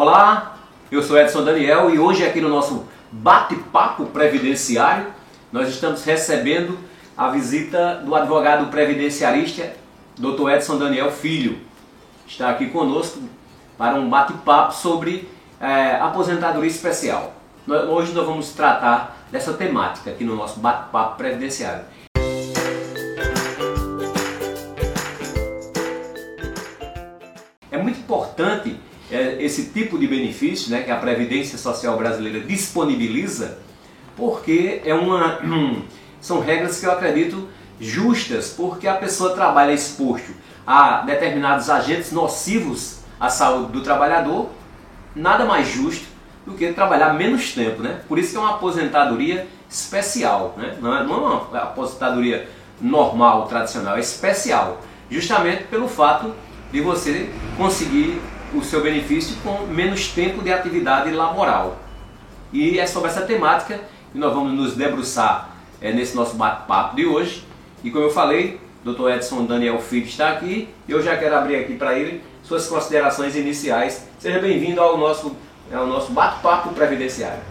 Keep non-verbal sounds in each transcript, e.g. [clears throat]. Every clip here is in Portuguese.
Olá, eu sou Edson Daniel e hoje aqui no nosso bate-papo previdenciário nós estamos recebendo a visita do advogado previdenciarista Dr. Edson Daniel Filho. Está aqui conosco para um bate-papo sobre é, aposentadoria especial. Hoje nós vamos tratar dessa temática aqui no nosso bate-papo previdenciário. É muito importante esse tipo de benefício né, que a Previdência Social Brasileira disponibiliza, porque é uma, [clears throat] são regras que eu acredito justas, porque a pessoa trabalha exposto a determinados agentes nocivos à saúde do trabalhador, nada mais justo do que trabalhar menos tempo, né? Por isso que é uma aposentadoria especial, né? Não é, é uma aposentadoria normal, tradicional, é especial, justamente pelo fato de você conseguir o seu benefício com menos tempo de atividade laboral. E é sobre essa temática que nós vamos nos debruçar é, nesse nosso bate-papo de hoje. E como eu falei, Dr. Edson Daniel Filho está aqui eu já quero abrir aqui para ele suas considerações iniciais. Seja bem-vindo ao nosso, ao nosso bate-papo previdenciário.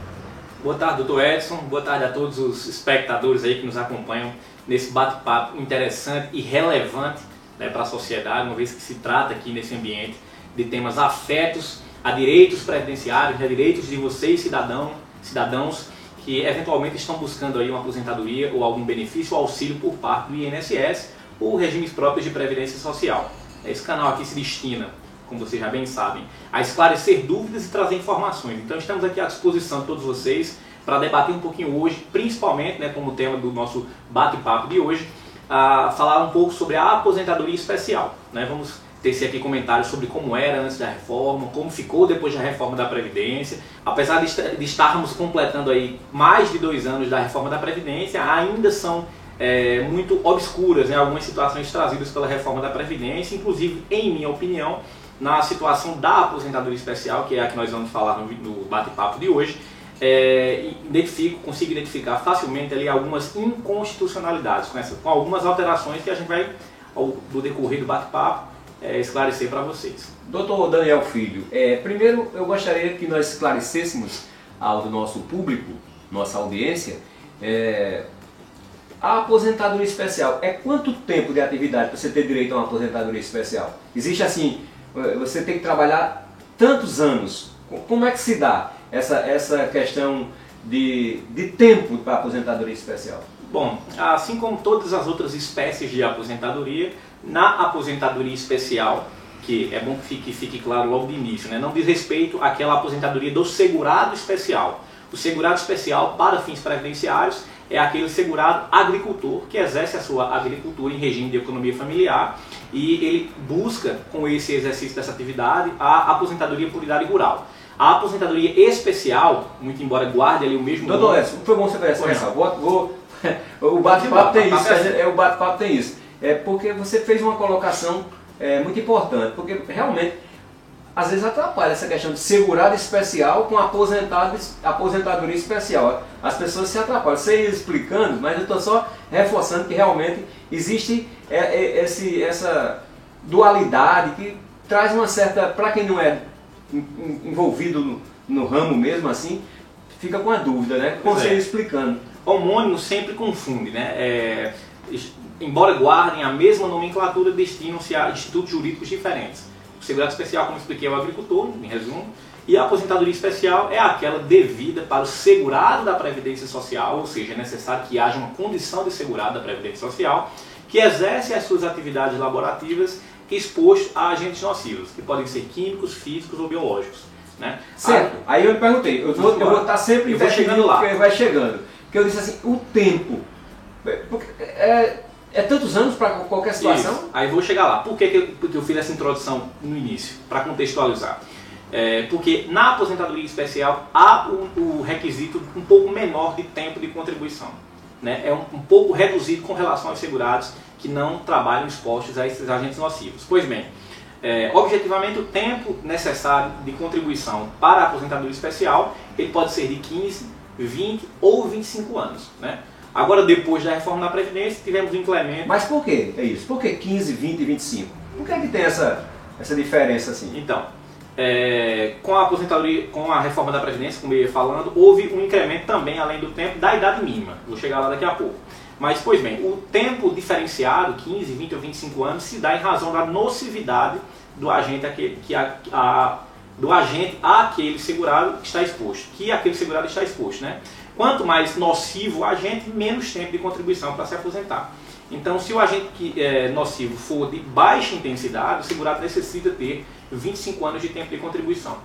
Boa tarde, doutor Edson. Boa tarde a todos os espectadores aí que nos acompanham nesse bate-papo interessante e relevante né, para a sociedade, uma vez que se trata aqui nesse ambiente de temas afetos a direitos previdenciários, a direitos de vocês, cidadão, cidadãos, que eventualmente estão buscando aí uma aposentadoria ou algum benefício ou auxílio por parte do INSS ou regimes próprios de previdência social. Esse canal aqui se destina, como vocês já bem sabem, a esclarecer dúvidas e trazer informações. Então estamos aqui à disposição de todos vocês para debater um pouquinho hoje, principalmente, né, como tema do nosso bate-papo de hoje, a falar um pouco sobre a aposentadoria especial. Né? Vamos tecer aqui comentários sobre como era antes da reforma, como ficou depois da reforma da Previdência. Apesar de estarmos completando aí mais de dois anos da reforma da Previdência, ainda são é, muito obscuras né, algumas situações trazidas pela reforma da Previdência, inclusive, em minha opinião, na situação da aposentadoria especial, que é a que nós vamos falar no, bate-papo de hoje, é, identifico, consigo identificar facilmente ali algumas inconstitucionalidades, com, essa, com algumas alterações que a gente vai, ao, do decorrer do bate-papo, é, esclarecer para vocês. Doutor Daniel Filho, é, primeiro eu gostaria que nós esclarecêssemos ao nosso público, nossa audiência, é, a aposentadoria especial é quanto tempo de atividade para você ter direito a uma aposentadoria especial? Existe assim, é, você tem que trabalhar tantos anos. Como é que se dá essa, essa questão de, de tempo para a aposentadoria especial? Bom, assim como todas as outras espécies de aposentadoria, na aposentadoria especial, que é bom que fique, fique claro logo de início, né? não diz respeito àquela aposentadoria do segurado especial. O segurado especial, para fins previdenciários, é aquele segurado agricultor que exerce a sua agricultura em regime de economia familiar e ele busca, com esse exercício dessa atividade, a aposentadoria por idade rural. A aposentadoria especial, muito embora guarde ali o mesmo. Doutor Edson, foi bom você ver essa vou, vou, [laughs] O bate-papo tem isso, é, o bate-papo tem isso é porque você fez uma colocação é, muito importante, porque realmente às vezes atrapalha essa questão de segurado especial com aposentado, aposentadoria especial. As pessoas se atrapalham. Você explicando, mas eu estou só reforçando que realmente existe é, é, esse, essa dualidade que traz uma certa, para quem não é envolvido no, no, ramo mesmo assim, fica com a dúvida, né? Com você é. explicando. Homônimo sempre confunde, né? É, embora guardem a mesma nomenclatura, destinam-se a institutos jurídicos diferentes. O segurado especial, como expliquei, é o agricultor, em resumo, e a aposentadoria especial é aquela devida para o segurado da Previdência Social, ou seja, é necessário que haja uma condição de segurado da Previdência Social, que exerce as suas atividades laborativas exposto a agentes nocivos, que podem ser químicos, físicos ou biológicos. Né? Certo. Aí eu me perguntei, eu vou, eu vou estar sempre eu vou chegando lá. vai chegando. Porque eu disse assim, o tempo. Porque, é, é tantos anos para qualquer situação? Isso. Aí vou chegar lá. Por que, que, eu, fiz essa introdução no início? Para contextualizar. É, porque na aposentadoria especial há o, o, requisito um pouco menor de tempo de contribuição. Né? É um, um, pouco reduzido com relação aos segurados que não trabalham expostos a esses agentes nocivos. Pois bem, é, objetivamente o tempo necessário de contribuição para a aposentadoria especial ele pode ser de 15, 20 ou 25 anos. Né? Agora, depois da reforma da Previdência, tivemos um incremento. Mas por que é isso? Por que 15, 20 e 25? Por que, é que tem essa, essa diferença assim? Então, é, com a aposentadoria, com a reforma da Previdência, como eu ia falando, houve um incremento também, além do tempo, da idade mínima. Vou chegar lá daqui a pouco. Mas, pois bem, o tempo diferenciado, 15, 20 ou 25 anos, se dá em razão da nocividade do agente, aquele, que a, a, do agente àquele segurado que está exposto, que aquele segurado está exposto. Né? Quanto mais nocivo o agente, menos tempo de contribuição para se aposentar. Então, se o agente que é, nocivo for de baixa intensidade, o segurado necessita ter 25 anos de tempo de contribuição.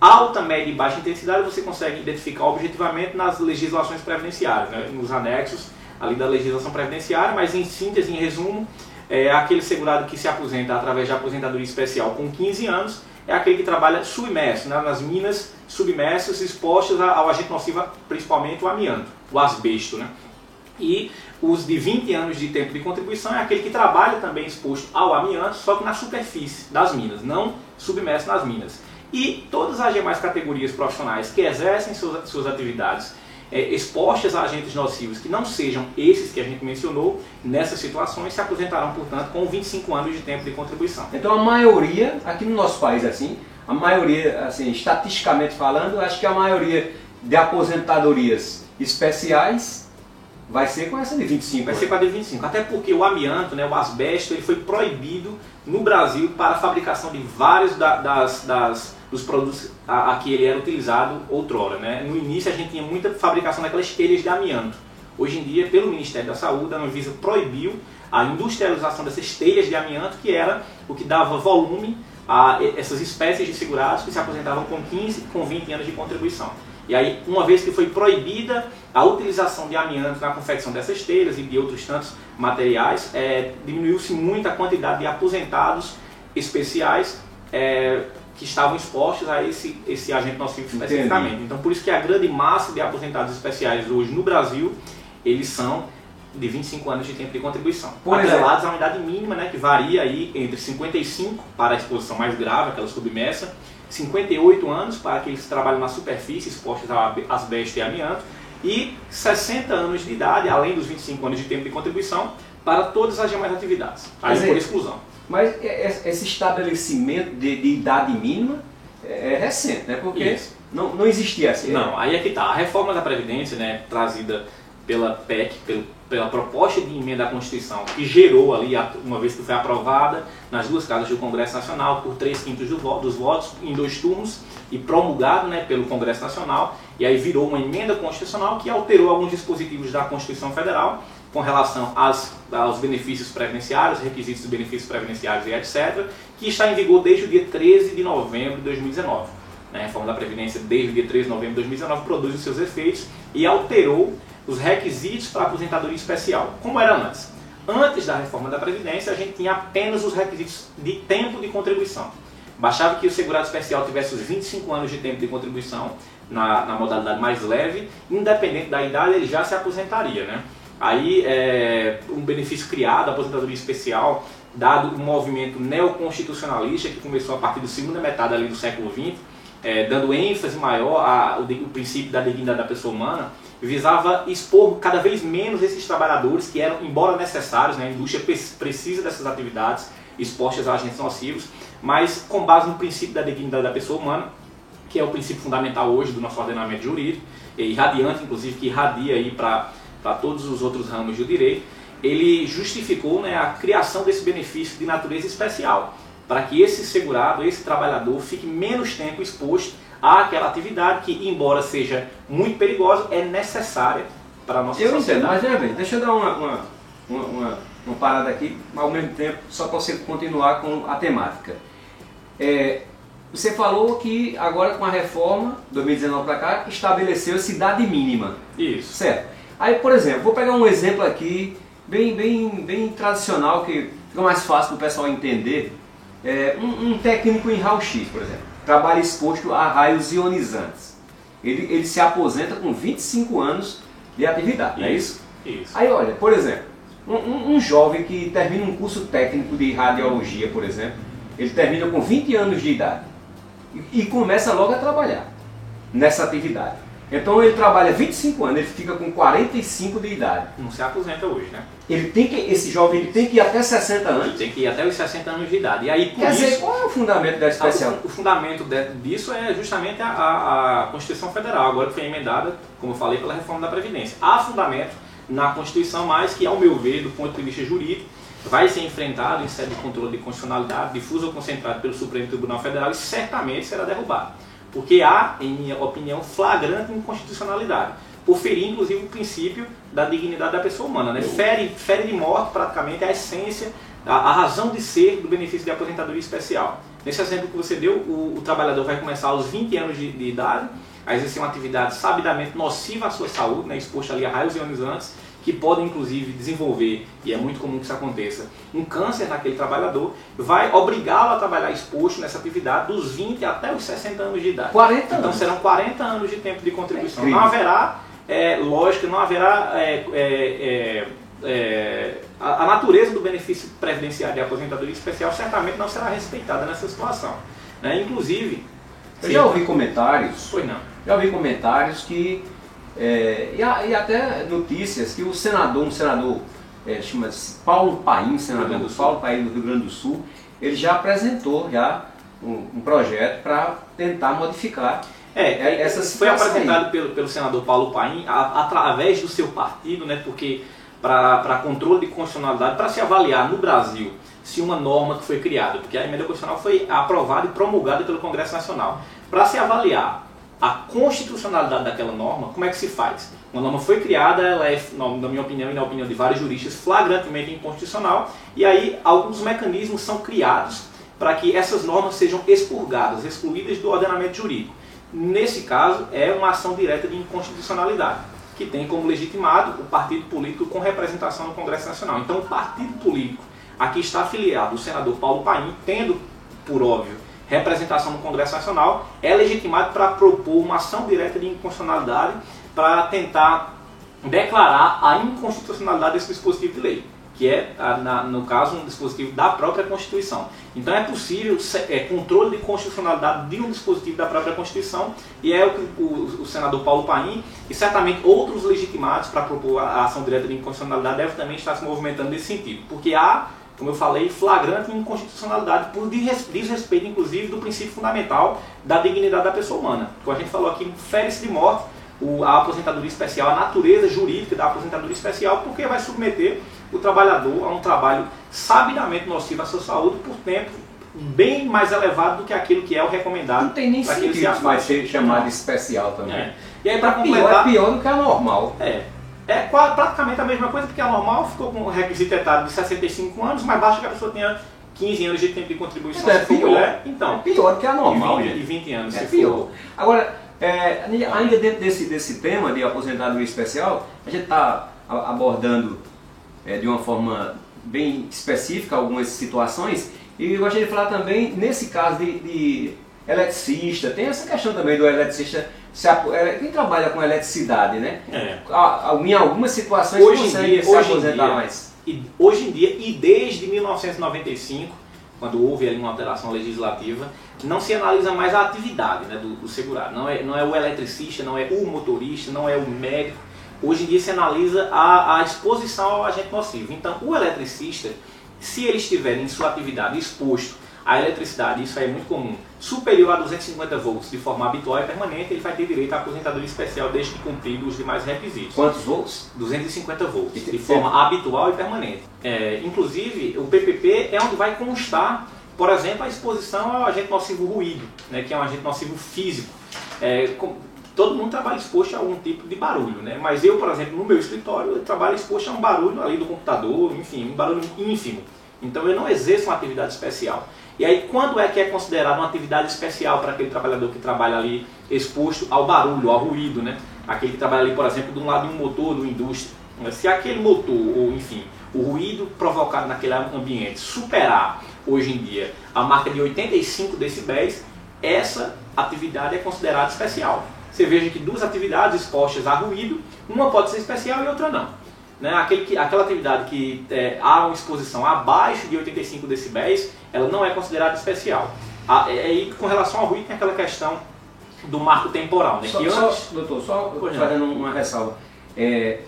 Alta, média e baixa intensidade você consegue identificar objetivamente nas legislações previdenciárias, né? nos anexos ali da legislação previdenciária, mas em síntese, em resumo, é aquele segurado que se aposenta através de aposentadoria especial com 15 anos, é aquele que trabalha submerso, né? nas minas submersas, expostas ao agente nocivo, principalmente o amianto, o asbesto. Né? E os de 20 anos de tempo de contribuição é aquele que trabalha também exposto ao amianto, só que na superfície das minas, não submerso nas minas. E todas as demais categorias profissionais que exercem suas, suas atividades é, expostas a agentes nocivos que não sejam esses que a gente mencionou, nessas situações se aposentarão, portanto, com 25 anos de tempo de contribuição. Então a maioria, aqui no nosso país assim, a maioria, assim, estatisticamente falando, acho que a maioria de aposentadorias especiais vai ser com essa de 25. Vai ser com a de 25. Até porque o amianto, né, o asbesto, ele foi proibido no Brasil para a fabricação de vários da, das, das, dos produtos a, a, que ele era utilizado outrora. Né? No início a gente tinha muita fabricação daquelas telhas de amianto. Hoje em dia, pelo Ministério da Saúde, a Anvisa proibiu a industrialização dessas telhas de amianto, que era o que dava volume a essas espécies de segurados que se aposentavam com 15, com 20 anos de contribuição. E aí, uma vez que foi proibida a utilização de amianto na confecção dessas telhas e de outros tantos materiais, é, diminuiu-se muito a quantidade de aposentados especiais é, que estavam expostos a esse, esse agente nocivo especificamente. Entendi. Então, por isso que a grande massa de aposentados especiais hoje no Brasil, eles são de 25 anos de tempo de contribuição. Por Atrelados à unidade mínima, né, que varia aí entre 55 para a exposição mais grave, aquela submersa, 58 anos para aqueles que trabalham na superfície, expostos a asbesto e amianto, e 60 anos de idade, além dos 25 anos de tempo de contribuição, para todas as demais atividades, aí por exclusão. Mas esse estabelecimento de, de idade mínima é, é recente, né? Porque não, não existia assim. Não, aí é que está. A reforma da Previdência, né, trazida pela PEC, pelo, pela proposta de emenda à Constituição, que gerou ali, uma vez que foi aprovada, nas duas casas do Congresso Nacional, por três quintos do dos votos, em dois turnos, e promulgado né, pelo Congresso Nacional, e aí virou uma emenda constitucional que alterou alguns dispositivos da Constituição Federal com relação às, aos benefícios previdenciários, requisitos dos benefícios previdenciários e etc., que está em vigor desde o dia 13 de novembro de 2019. Né, a reforma da Previdência, desde o dia 13 de novembro de 2019, produz os seus efeitos e alterou os requisitos para aposentadoria especial, como era antes. Antes da reforma da Previdência, a gente tinha apenas os requisitos de tempo de contribuição. Bastava que o segurado especial tivesse os 25 anos de tempo de contribuição na, na modalidade mais leve, independente da idade, ele já se aposentaria. Né? Aí, é, um benefício criado, a aposentadoria especial, dado o movimento neoconstitucionalista que começou a partir da segunda metade ali do século XX, é, dando ênfase maior ao princípio da dignidade da pessoa humana, visava expor cada vez menos esses trabalhadores que eram, embora necessários, né, a indústria precisa dessas atividades expostas a agentes nocivos, mas com base no princípio da dignidade da pessoa humana, que é o princípio fundamental hoje do nosso ordenamento jurídico, e irradiante, inclusive, que irradia aí para todos os outros ramos do direito, ele justificou né, a criação desse benefício de natureza especial, para que esse segurado, esse trabalhador, fique menos tempo exposto àquela atividade que, embora seja muito perigosa, é necessária para a nossa eu sociedade. Eu entendo, mas é bem, deixa eu dar uma, uma, uma, uma, parada aqui, ao mesmo tempo, só para você continuar com a temática. É, você falou que agora com a reforma, 2019 para cá, estabeleceu a cidade mínima. Isso. Certo. Aí, por exemplo, vou pegar um exemplo aqui, bem, bem, bem tradicional, que fica mais fácil do pessoal entender. É, um, um técnico em raio-x, por exemplo trabalha exposto a raios ionizantes. Ele, ele se aposenta com 25 anos de atividade, não é isso? Isso. Aí olha, por exemplo, um, um, jovem que termina um curso técnico de radiologia, por exemplo, ele termina com 20 anos de idade e, e começa logo a trabalhar nessa atividade. Então ele trabalha 25 anos, ele fica com 45 de idade. Não se aposenta hoje, né? Ele tem que, esse jovem ele tem que ir até 60 anos. Tem que ir até os 60 anos de idade. E aí, por Quer isso, dizer, qual é o fundamento da especial? O, o fundamento de- disso é justamente a, a- a Constituição Federal, agora que foi emendada, como eu falei, pela reforma da Previdência. Há fundamento na Constituição, mas que, ao meu ver, do ponto de vista jurídico, vai ser enfrentado em sede de controle de constitucionalidade, difuso ou concentrado pelo Supremo Tribunal Federal e certamente será derrubado. Porque há, em minha opinião, flagrante inconstitucionalidade. Por ferir, inclusive, o princípio da dignidade da pessoa humana. Né? Fere, fere de morte, praticamente, a essência, a, a razão de ser do benefício de aposentadoria especial. Nesse exemplo que você deu, o, o trabalhador vai começar aos 20 anos de, de idade a exercer uma atividade sabidamente nociva à sua saúde, né, exposta ali a raios ionizantes, que podem inclusive desenvolver, e é muito comum que isso aconteça, um câncer naquele trabalhador, vai obrigá-lo a trabalhar exposto nessa atividade dos 20 até os 60 anos de idade. 40 Então anos. serão 40 anos de tempo de contribuição. É não haverá é, lógica, não haverá é, é, é, é, a, a natureza do benefício previdenciário de aposentadoria especial certamente não será respeitada nessa situação. Né? Inclusive, Eu sim, já ouvi comentários, Pois não. já ouvi comentários que, é, e, a- e até notícias que o senador, um senador, é, chama-se Paulo Paim, senador do. Paulo Paim do Rio Grande do Sul, ele já apresentou já um, um projeto para tentar modificar. É, É, essa foi situação apresentado pelo, pelo senador Paulo Paim a- através do seu partido, né, porque para controle de constitucionalidade, para se avaliar no Brasil se uma norma que foi criada, porque a emenda constitucional foi aprovada e promulgada pelo Congresso Nacional, para se avaliar a constitucionalidade daquela norma, como é que se faz? Uma norma foi criada, ela é, na minha opinião e na opinião de vários juristas, flagrantemente inconstitucional, e aí alguns mecanismos são criados para que essas normas sejam expurgadas, excluídas do ordenamento jurídico. Nesse caso, é uma ação direta de inconstitucionalidade, que tem como legitimado o partido político com representação no Congresso Nacional. Então, o partido político a que está afiliado o senador Paulo Paim, tendo, por óbvio, representação no Congresso Nacional, é legitimado para propor uma ação direta de inconstitucionalidade para tentar declarar a inconstitucionalidade desse dispositivo de lei, que é, no caso, um dispositivo da própria Constituição. Então é possível é, controle de constitucionalidade de um dispositivo da própria Constituição, e é o que o, senador Paulo Paim e certamente outros legitimados para propor a, a ação direta de inconstitucionalidade devem também estar se movimentando nesse sentido, porque há, como eu falei, flagrante inconstitucionalidade por desres- desrespeito, inclusive, do princípio fundamental da dignidade da pessoa humana. Como a gente falou aqui, fere-se de morte o- a aposentadoria especial, a natureza jurídica da aposentadoria especial, porque vai submeter o trabalhador a um trabalho sabidamente nocivo à sua saúde por tempo bem mais elevado do que aquilo que é o recomendado. Não tem nem para que ele se sentido vai ser chamado especial também. É. E aí, para Tá pior, é completar, pior do que a normal. é, é praticamente a mesma coisa, porque a normal ficou com o requisito etário de 65 anos, mas basta que a pessoa tenha 15 anos de tempo de contribuição Então, é pior. mulher. É Então, pior do que a normal, e 20, gente. e 20 anos É pior. for. Agora, é, ainda dentro desse, desse tema de aposentadoria especial, a gente está abordando é, de uma forma bem específica algumas situações e eu gostaria de falar também, nesse caso de, de eletricista, tem essa questão também do eletricista, é, quem trabalha com eletricidade, né? É. Em algumas situações Hoje em consegue dia- se hoje aposentar dia- mais. E hoje em dia, e desde 1995, quando houve ali uma alteração legislativa, não se analisa mais a atividade né, do, do segurado. Não é, não é o eletricista, não é o motorista, não é o médico. Hoje em dia se analisa a, a exposição ao agente nocivo. Então, o eletricista, se ele estiver em sua atividade exposto à eletricidade, isso aí é muito comum, superior a 250 volts de forma habitual e permanente, ele vai ter direito à aposentadoria especial desde que cumprido os demais requisitos. Quantos volts? 250 volts, de forma habitual e permanente. É, inclusive, o PPP é onde vai constar, por exemplo, a exposição ao agente nocivo ruído, né, que é um agente nocivo físico. É, com- todo mundo trabalha exposto a algum tipo de barulho, né? mas eu, por exemplo, no meu escritório, eu trabalho exposto a um barulho ali do computador, enfim, um barulho ínfimo. Então eu não exerço uma atividade especial. E aí, quando é que é considerado uma atividade especial para aquele trabalhador que trabalha ali exposto ao barulho, ao ruído, né? Aquele que trabalha ali, por exemplo, de um lado de um motor, de uma indústria. Se aquele motor, ou enfim, o ruído provocado naquele ambiente superar, hoje em dia, a marca de 85 decibéis, essa atividade é considerada especial. Você veja que duas atividades expostas a ruído, uma pode ser especial e outra não né, aquele que, aquela atividade que é, há uma exposição abaixo de 85 decibéis, ela não é considerada especial. A, é, e com relação ao ruído tem aquela questão do marco temporal. Né? Só, que só, antes... doutor, só Pois não. fazendo uma ressalva. É,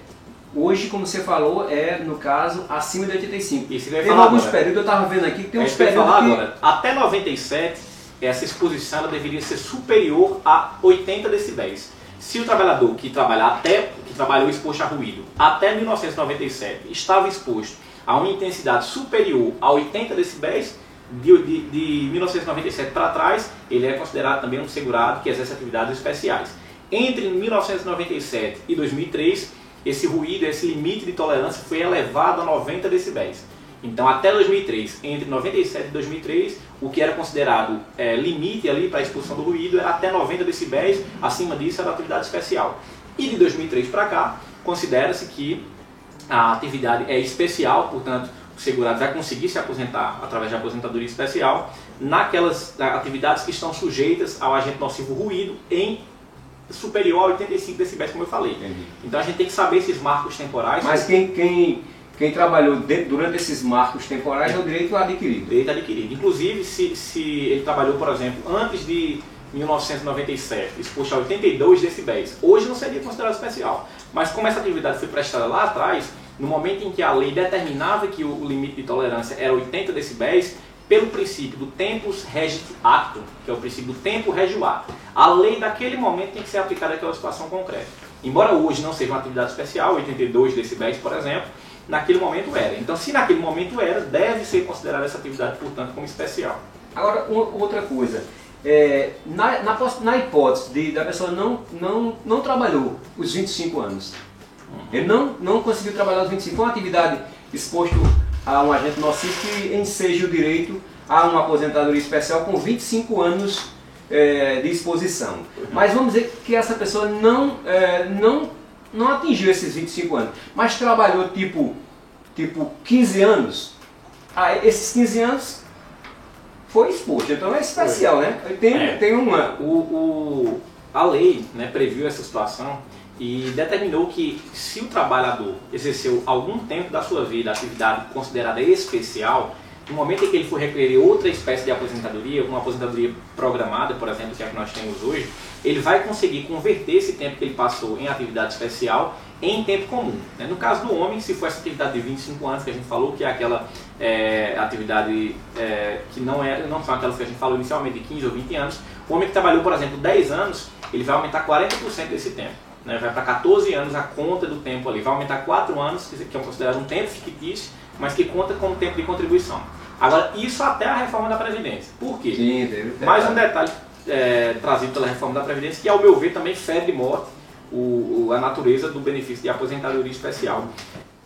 hoje, como você falou, é, no caso, acima de 85. Isso Tem alguns agora. períodos, eu estava vendo aqui, que tem É uns períodos falar que... agora. Até 97, essa exposição deveria ser superior a 80 decibéis. Se o trabalhador que trabalha até que trabalhou exposto a ruído até 1997 estava exposto a uma intensidade superior a 80 decibéis, de, de, de 1997 para trás, ele é considerado também um segurado que exerce atividades especiais. Entre 1997 e 2003, esse ruído, esse limite de tolerância foi elevado a 90 decibéis. Então, até 2003, entre 97 e 2003, o que era considerado é, limite ali para a expulsão do ruído era até 90 decibéis, acima disso era atividade especial. E de 2003 para cá, considera-se que a atividade é especial, portanto, o segurado vai conseguir se aposentar através de aposentadoria especial naquelas atividades que estão sujeitas ao agente nocivo ruído em superior a 85 decibéis, como eu falei. Entendi. Então a gente tem que saber esses marcos temporais. Mas quem, quem, quem trabalhou durante esses marcos temporais é o direito adquirido. direito adquirido. Inclusive, se, se ele trabalhou, por exemplo, antes de 1997, exposto a 82 decibéis, hoje não seria considerado especial. Mas como essa atividade foi prestada lá atrás, no momento em que a lei determinava que o, limite de tolerância era 80 decibéis, pelo princípio do tempus regit actum, que é o princípio do tempo regio ato, a lei daquele momento tem que ser aplicada àquela situação concreta. Embora hoje não seja uma atividade especial, 82 decibéis, por exemplo, naquele momento era. Então, se naquele momento era, deve ser considerada essa atividade, portanto, como especial. Agora, outra coisa. É, na, na, na hipótese de da pessoa não, não, não trabalhou os 25 anos, ele não, não conseguiu trabalhar os 25, foi uma atividade exposto a um agente nocivo que enseja o direito a uma aposentadoria especial com 25 anos é, de exposição. Mas vamos dizer que essa pessoa não, é, não, não atingiu esses 25 anos, mas trabalhou tipo, tipo 15 anos. Ah, esses 15 anos foi exposto, então é especial, né? Tem, É. tem uma. O, o- a lei né, previu essa situação e determinou que se o trabalhador exerceu algum tempo da sua vida atividade considerada especial, no momento em que ele for requerer outra espécie de aposentadoria, uma aposentadoria programada, por exemplo, que é a que nós temos hoje, ele vai conseguir converter esse tempo que ele passou em atividade especial em tempo comum. né? No caso do homem, se for essa atividade de 25 anos que a gente falou, que é aquela é, atividade é, que não, é, não são aquelas que a gente falou inicialmente de 15 ou 20 anos, o homem que trabalhou, por exemplo, 10 anos, ele vai aumentar 40% desse tempo. né? Vai para 14 anos a conta do tempo ali. Vai aumentar 4 anos, que é considerado um tempo fictício, mas que conta como tempo de contribuição. Agora, isso até a reforma da Previdência. Por quê? Sim, Mais um detalhe é, trazido pela reforma da Previdência, que ao meu ver também fere de morte o, a natureza do benefício de aposentadoria especial.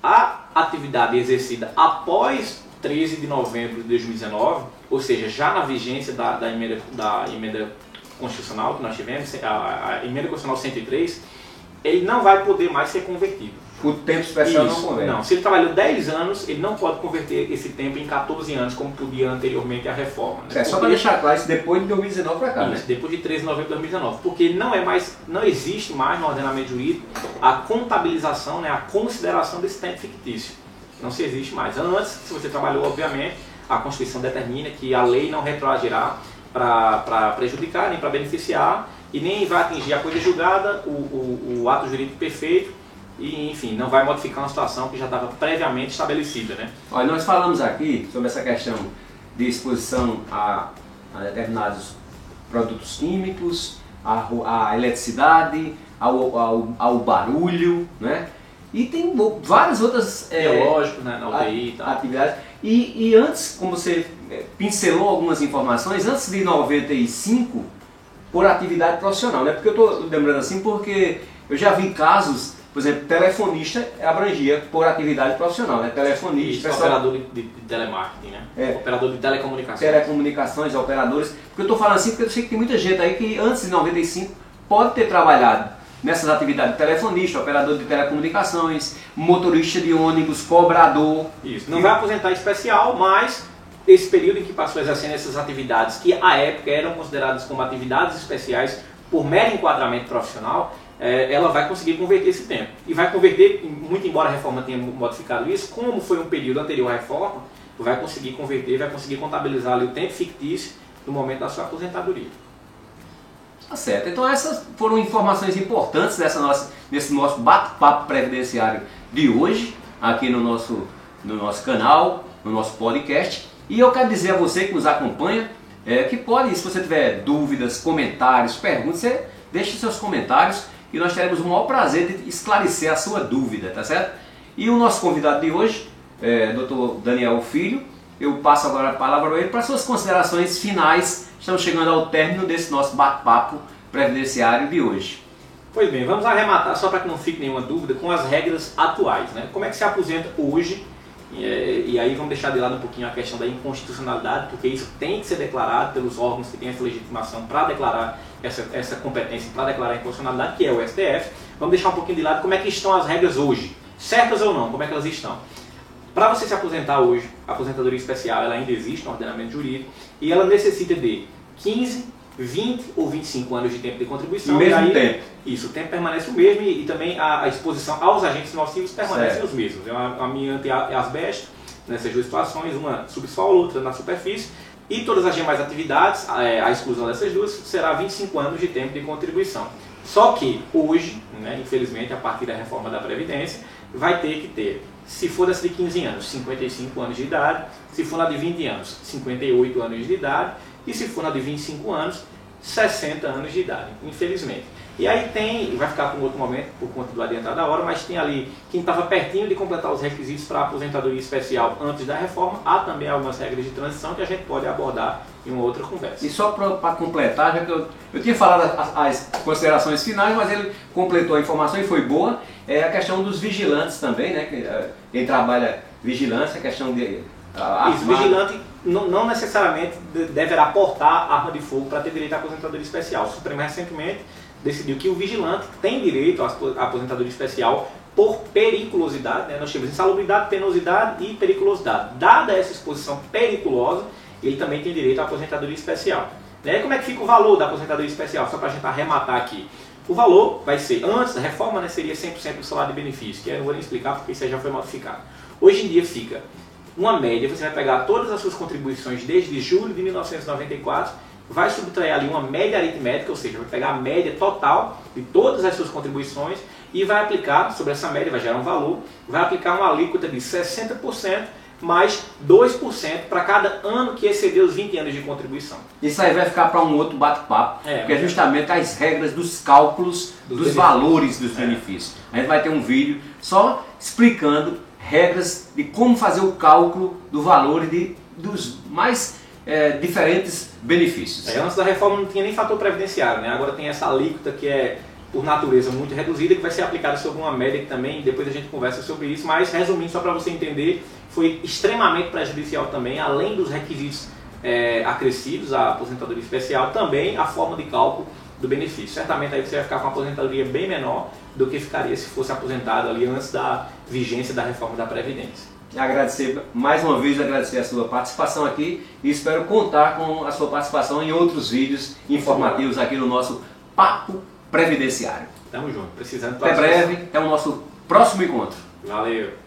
A atividade exercida após 13 de novembro de 2019, ou seja, já na vigência da, da, emenda, da emenda constitucional que nós tivemos, a, a emenda constitucional 103, ele não vai poder mais ser convertido. O tempo especial Isso, não convém. não. Se ele trabalhou 10 anos, ele não pode converter esse tempo em 14 anos, como podia anteriormente a reforma. né? É só para deixar claro isso depois de 2019 para cá, né? isso, depois de 13 de novembro de 2019. Porque não é mais, não existe mais no ordenamento jurídico a contabilização, né, a consideração desse tempo fictício. Não se existe mais. Antes, se você trabalhou, obviamente, a Constituição determina que a lei não retroagirá para prejudicar, nem para beneficiar, e nem vai atingir a coisa julgada, o, o, o ato jurídico perfeito, e enfim, não vai modificar uma situação que já estava previamente estabelecida. Né? Olha, nós falamos aqui sobre essa questão de exposição a, a determinados produtos químicos, a eletricidade, ao, ao, ao barulho, né? E tem várias outras é, Biológico, né, na UTI e tal. atividades. E, e antes, como você é, pincelou algumas informações, antes de 95, por atividade profissional, né? Porque eu estou lembrando assim porque eu já vi casos, por exemplo, telefonista abrangia por atividade profissional, né? Telefonista, Isso, operador de, de- de telemarketing, né? É. Operador de telecomunicações. telecomunicações, operadores. Porque eu estou falando assim porque eu sei que tem muita gente aí que antes de 95 pode ter trabalhado nessas atividades telefonista, operador de telecomunicações, motorista de ônibus, cobrador. Isso. Não vai aposentar especial, mas esse período em que passou exercendo essas atividades, que à época eram consideradas como atividades especiais por mero enquadramento profissional, eh, ela vai conseguir converter esse tempo. E vai converter, muito embora a reforma tenha modificado isso, como foi um período anterior à reforma, vai conseguir converter, vai conseguir contabilizar ali o tempo fictício no momento da sua aposentadoria. Tá certo. Então essas foram informações importantes dessa nossa, nesse nosso bate-papo previdenciário de hoje, aqui no nosso, no nosso canal, no nosso podcast. E eu quero dizer a você que nos acompanha, é, que pode, se você tiver dúvidas, comentários, perguntas, você deixe seus comentários e nós teremos o maior prazer de esclarecer a sua dúvida, tá certo? E o nosso convidado de hoje, é, Dr. Daniel Filho, eu passo agora a palavra para ele para suas considerações finais. Estamos chegando ao término desse nosso bate-papo previdenciário de hoje. Pois bem, vamos arrematar, só para que não fique nenhuma dúvida, com as regras atuais. Né? Como é que se aposenta hoje? E, é, e aí vamos deixar de lado um pouquinho a questão da inconstitucionalidade, porque isso tem que ser declarado pelos órgãos que têm essa legitimação para declarar essa, essa competência, para declarar a inconstitucionalidade, que é o STF. Vamos deixar um pouquinho de lado como é que estão as regras hoje, certas ou não, como é que elas estão. Para você se aposentar hoje, a aposentadoria especial ela ainda existe no ordenamento jurídico e ela necessita de 15, 20 ou 25 anos de tempo de contribuição. O mesmo aí, tempo. Isso, o tempo permanece o mesmo e, e também a, a, exposição aos agentes nocivos permanecem Certo. os mesmos. É uma, uma minha anti-asbesto nessas duas situações, uma subsolo, outra na superfície. E todas as demais atividades, a, a exclusão dessas duas, será 25 anos de tempo de contribuição. Só que hoje, né, infelizmente, a partir da reforma da Previdência, vai ter que ter, se for dessa de 15 anos, 55 anos de idade, se for na de 20 anos, 58 anos de idade, e se for na de 25 anos, 60 anos de idade, infelizmente. E aí tem, vai ficar para um outro momento por conta do adiantar da hora, mas tem ali quem estava pertinho de completar os requisitos para a aposentadoria especial antes da reforma, há também algumas regras de transição que a gente pode abordar em uma outra conversa. E só para completar, já que eu, eu tinha falado as, as considerações finais, mas ele completou a informação e foi boa, é a questão dos vigilantes também, né? Eh, quem trabalha vigilância, a questão de. ah, Isso, armar- vigilante não, não necessariamente de- deverá portar arma de fogo para ter direito à aposentadoria especial. O Supremo recentemente decidiu que o vigilante tem direito à apo- à aposentadoria especial por periculosidade, né? nós temos insalubridade, penosidade e periculosidade. Dada essa exposição periculosa, ele também tem direito à aposentadoria especial. Né? Como é que fica o valor da aposentadoria especial? Só para a gente arrematar aqui. O valor vai ser, antes da reforma, né, seria 100% do salário de benefício, que eu não vou nem explicar porque isso já foi modificado. Hoje em dia fica uma média, você vai pegar todas as suas contribuições desde julho de 1994, vai subtrair ali uma média aritmética, ou seja, vai pegar a média total de todas as suas contribuições e vai aplicar, sobre essa média vai gerar um valor, vai aplicar uma alíquota de 60% mais 2% para cada ano que exceder os 20 anos de contribuição. Isso aí vai ficar para um outro bate-papo, É, que é justamente as regras dos cálculos Dos dos, valores dos É. benefícios. A gente vai ter um vídeo só explicando regras de como fazer o cálculo do valor de, dos mais eh, diferentes benefícios. É, antes da reforma não tinha nem fator previdenciário, né? agora tem essa alíquota que é por natureza muito reduzida, que vai ser aplicada sobre uma média que também, depois a gente conversa sobre isso, mas resumindo só para você entender, foi extremamente prejudicial também, além dos requisitos é, acrescidos à aposentadoria especial, também a forma de cálculo do benefício. Certamente aí você vai ficar com uma aposentadoria bem menor do que ficaria se fosse aposentado ali antes da vigência da reforma da Previdência. Agradecer mais uma vez agradecer a sua participação aqui e espero contar com a sua participação em outros vídeos informativos aqui no nosso Papo Previdenciário. Tamo junto, precisando Até breve, é o nosso próximo encontro. Valeu!